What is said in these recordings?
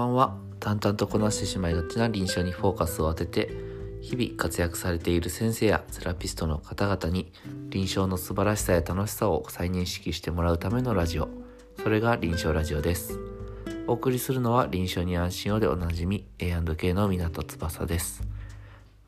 ばんは。淡々とこなしてしまいがちな臨床にフォーカスを当てて日々活躍されている先生やセラピストの方々に臨床の素晴らしさや楽しさを再認識してもらうためのラジオそれが臨床ラジオです。お送りするのは臨床に安心をでおなじみ A&K の港翼です。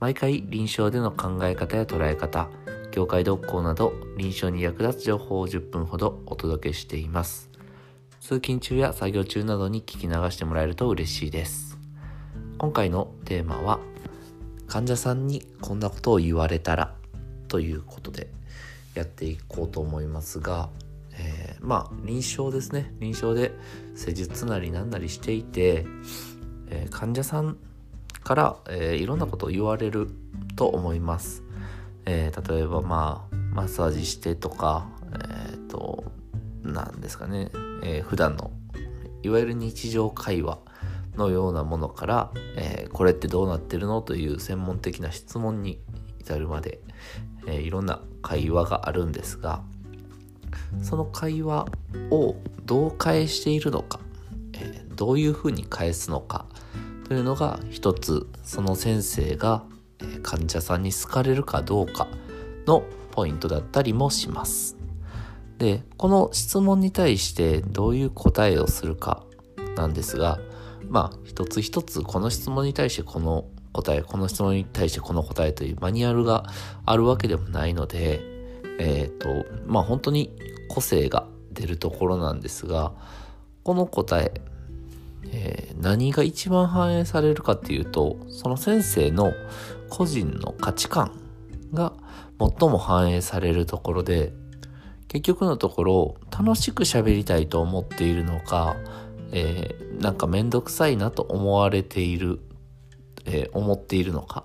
毎回臨床での考え方や捉え方業界動向など臨床に役立つ情報を10分ほどお届けしています。通勤中や作業中などに聞き流してもらえると嬉しいです。今回のテーマは患者さんにこんなことを言われたらということでやっていこうと思いますが、えー、まあ臨床ですね。臨床で施術なりなんなりしていて、えー、患者さんから、えー、いろんなことを言われると思います、え例えばまあマッサージしてとかえっ、となんですかね。えー、普段のいわゆる日常会話のようなものから、えー、これってどうなってるのという専門的な質問に至るまで、えー、いろんな会話があるんですがその会話をどう返しているのか、えー、どういうふうに返すのかというのが一つその先生が患者さんに好かれるかどうかのポイントだったりもします。で、この質問に対してどういう答えをするかなんですが、まあ、一つ一つこの質問に対してこの答え、この質問に対してこの答えというマニュアルがあるわけでもないので、えっ、ー、と、まあ本当に個性が出るところなんですが、この答え、えー、何が一番反映されるかっていうと、その先生の個人の価値観が最も反映されるところで、結局のところ楽しく喋りたいと思っているのか、えー、なんかめんどくさいなと思われている、えー、思っているのか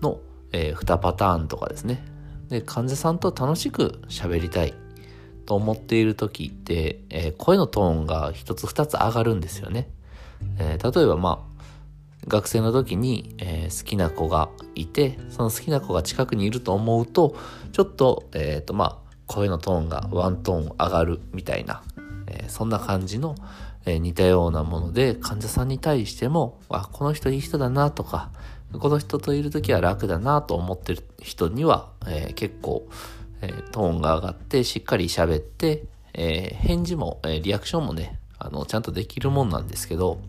の、えー、2パターンとかですね。で、患者さんと楽しく喋りたいと思っている時って、えー、声のトーンが1つ2つ上がるんですよね。えー、例えばまあ、学生の時に、えー、好きな子がいて、その好きな子が近くにいると思うと、ちょっと、えっ、ー、とまあ、声のトーンがワントーン上がるみたいな、えー、そんな感じの、えー、似たようなもので患者さんに対しても、あ、この人いい人だなとか、この人といる時は楽だなと思ってる人には、えー、結構、えトーンが上がってしっかり喋って、え返事も、えリアクションもね、あの、ちゃんとできるもんなんですけど、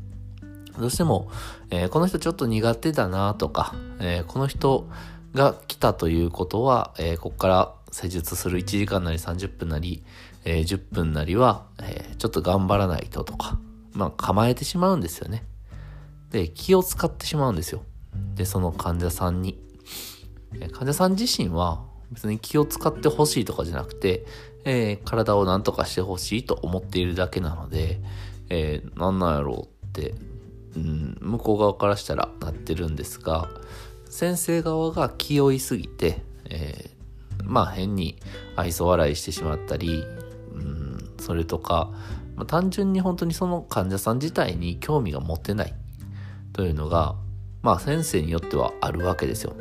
どうしても、えこの人ちょっと苦手だなとか、えこの人が来たということは、えここから施術する1時間なり30分なり、えー、10分なりは、えー、ちょっと頑張らないととか、まあ構えてしまうんですよね。で、気を使ってしまうんですよ。で、その患者さんに。えー、患者さん自身は別に気を使ってほしいとかじゃなくて、えー、体を何とかしてほしいと思っているだけなので、えー、なんなんやろうって、うん、向こう側からしたらなってるんですが、先生側が気負いすぎて、えー、まあ変に愛想笑いしてしまったり、うん、それとか、まあ、単純に本当にその患者さん自体に興味が持てないというのが、まあ先生によってはあるわけですよ。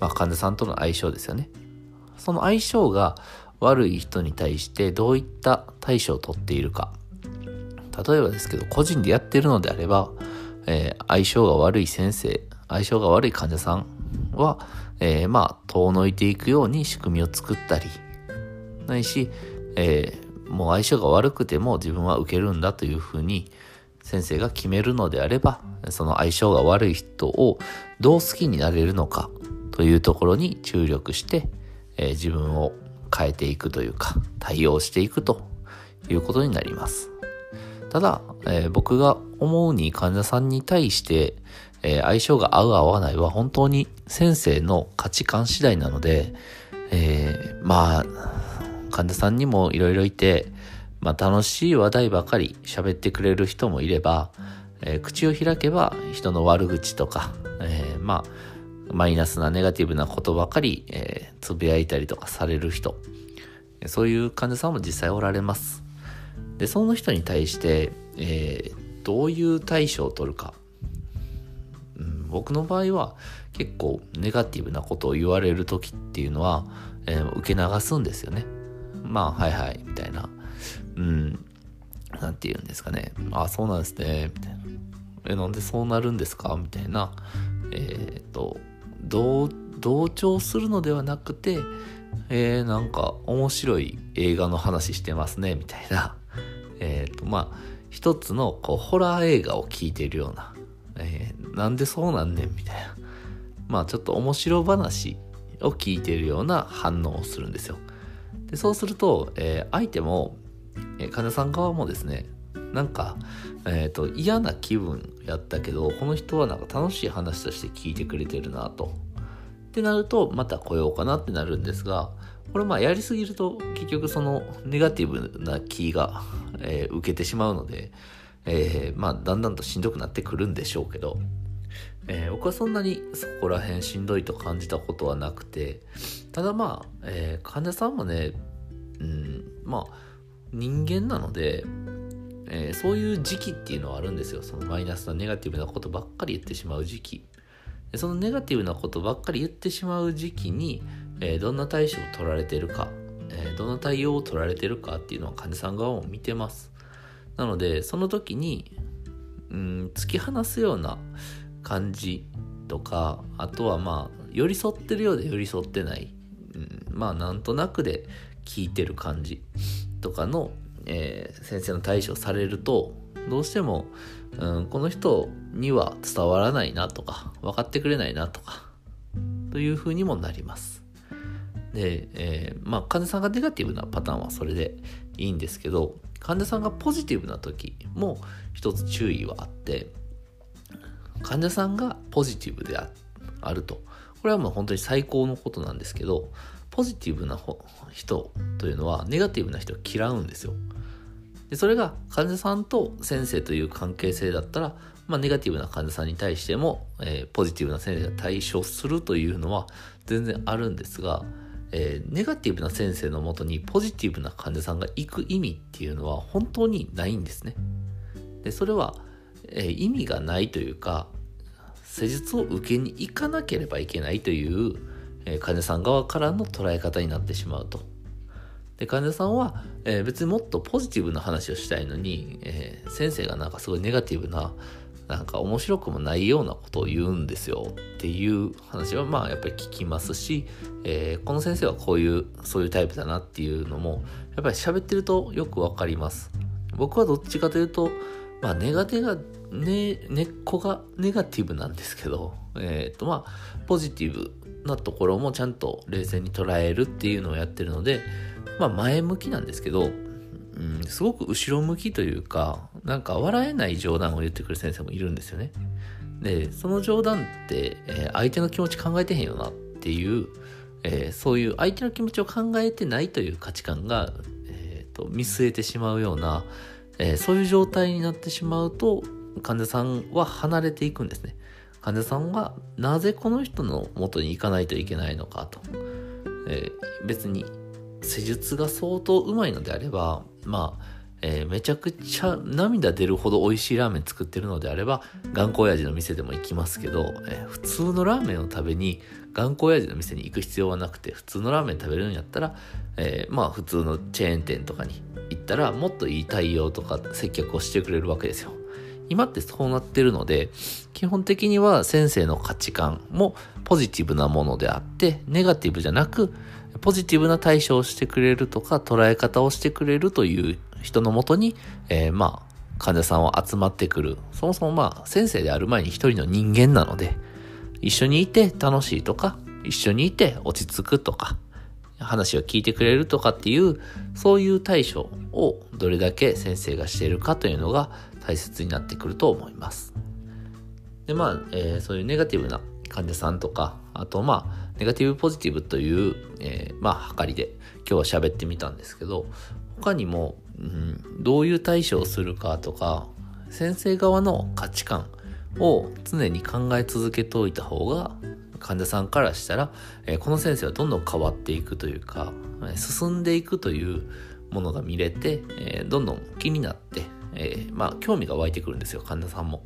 まあ患者さんとの相性ですよね。その相性が悪い人に対してどういった対処をとっているか。例えばですけど、個人でやってるのであれば、えー、相性が悪い先生、相性が悪い患者さんは、えー、まあ、遠のいていくように仕組みを作ったり、ないし、えー、もう相性が悪くても自分は受けるんだというふうに先生が決めるのであれば、その相性が悪い人をどう好きになれるのかというところに注力して、えー、自分を変えていくというか、対応していくということになります。ただ、えー、僕が思うに患者さんに対して、えー、相性が合う合わないは本当に先生の価値観次第なので、えー、まあ、患者さんにもいろいろいて、まあ楽しい話題ばかり喋ってくれる人もいれば、えー、口を開けば人の悪口とか、えー、まあ、マイナスなネガティブなことばかり、え、つぶやいたりとかされる人、そういう患者さんも実際おられます。で、その人に対して、えー、どういう対処を取るかうん僕の場合は結構ネガティブなことを言われる時っていうのは、えー、受け流すんですよね。まあ、はいはい、みたいな。うん、なんて言うんですかね。あ、そうなんですね、みたいな。え、なんでそうなるんですか？みたいな、えっ、と、同、調するのではなくて、えー、なんか面白い映画の話してますね、みたいな。えっ、と、まあ、一つのこうホラー映画を聞いてるような、えー、なんでそうなんねん、みたいな。まあ、ちょっと面白話を聞いてるような反応をするんですよ。でそうすると、えー、相手も、えー、患者さん側もですね、なんか、えっ、ー、と、嫌な気分やったけど、この人はなんか楽しい話として聞いてくれてるなと。ってなると、また来ようかなってなるんですが、これまあやりすぎると結局そのネガティブな気が、えー、受けてしまうので、えー、まあだんだんとしんどくなってくるんでしょうけど、えー、僕はそんなにそこら辺しんどいと感じたことはなくて、ただまあ、えー、患者さんもね、うん、まあ人間なので、えー、そういう時期っていうのはあるんですよ。そのマイナスなネガティブなことばっかり言ってしまう時期。そのネガティブなことばっかり言ってしまう時期に、えー、どんな対処を取られてるか、えー、どんな対応を取られてるかっていうのは患者さん側も見てます。なので、その時に、うん、突き放すような感じとか、あとはまあ、寄り添ってるようで寄り添ってない、うん、まあ、なんとなくで聞いてる感じとかのえー、先生の対処されるとどうしても、うん、この人には伝わらないなとか分かってくれないなとかというふうにもなります。で、えー、まあ患者さんがネガティブなパターンはそれでいいんですけど患者さんがポジティブな時も一つ注意はあって患者さんがポジティブであるとこれはもう本当に最高のことなんですけどポジティブな人というのはネガティブな人を嫌うんですよ。でそれが患者さんと先生という関係性だったら、まあ、ネガティブな患者さんに対しても、えー、ポジティブな先生が対処するというのは全然あるんですが、えー、ネガティブな先生のもとにポジティブな患者さんが行く意味っていうのは本当にないんですね。でそれは、えー、意味がないというか施術を受けに行かなければいけないというえ患者さん側からの捉え方になってしまうと。で患者さんは、え、別にもっとポジティブな話をしたいのに、え、先生がなんかすごいネガティブななんか面白くもないようなことを言うんですよっていう話はまあやっぱり聞きますし、えー、この先生はこういうそういうタイプだなっていうのもやっぱり喋ってるとよくわかります。僕はどっちかというとまあネガティブね、根っこがネガティブなんですけど、えっ、とまあポジティブなところもちゃんと冷静に捉えるっていうのをやってるので、まあ前向きなんですけど、うん、すごく後ろ向きというか、なんか笑えない冗談を言ってくる先生もいるんですよね。で、その冗談って、えー、相手の気持ち考えてへんよなっていう、えー、そういう相手の気持ちを考えてないという価値観が、えーと、見据えてしまうような、えー、そういう状態になってしまうと患者さんは離れていくんですね。患者さんはなぜこの人の元に行かないといけないのかと。え、別に施術が相当うまいのであれば、まあ、えー、めちゃくちゃ涙出るほど美味しいラーメン作ってるのであれば、頑固親父の店でも行きますけど、えー、普通のラーメンを食べに頑固親父の店に行く必要はなくて、普通のラーメン食べるんやったら、えー、まあ普通のチェーン店とかに行ったら、もっといい対応とか接客をしてくれるわけですよ。今ってそうなってるので、基本的には先生の価値観もポジティブなものであって、ネガティブじゃなく、ポジティブな対処をしてくれるとか、捉え方をしてくれるという人のもとに、えー、まあ、患者さんは集まってくる。そもそもまあ、先生である前に一人の人間なので、一緒にいて楽しいとか、一緒にいて落ち着くとか、話を聞いてくれるとかっていう、そういう対処をどれだけ先生がしているかというのが大切になってくると思います。で、まあ、えー、そういうネガティブな患者さんとか、あとまあ、ネガティブポジティブという、えー、まあ、測りで今日は喋ってみたんですけど、他にも、うん、どういう対処をするかとか、先生側の価値観を常に考え続けておいた方が、患者さんからしたら、えー、この先生はどんどん変わっていくというか、進んでいくというものが見れて、えー、どんどん気になって、えー、まあ興味が湧いてくるんですよ患者さんも。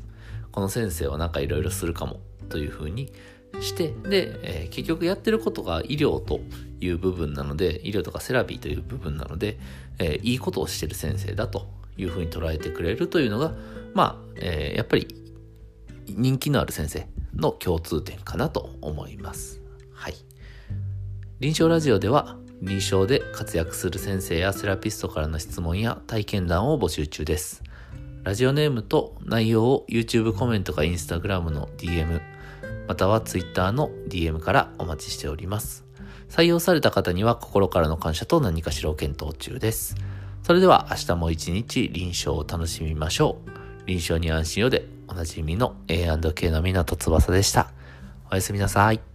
この先生はなんかいろいろするかもというふうにしてで、えー、結局やってることが医療という部分なので医療とかセラピーという部分なので、えー、いいことをしてる先生だというふうに捉えてくれるというのがまあ、えー、やっぱり人気のある先生の共通点かなと思います。はい。臨床ラジオでは臨床で活躍する先生やセラピストからの質問や体験談を募集中です。ラジオネームと内容を YouTube コメントか Instagram の DM、または Twitter の DM からお待ちしております。採用された方には心からの感謝と何かしらを検討中です。それでは明日も一日臨床を楽しみましょう。臨床に安心をでおなじみの A&K の港翼でした。おやすみなさい。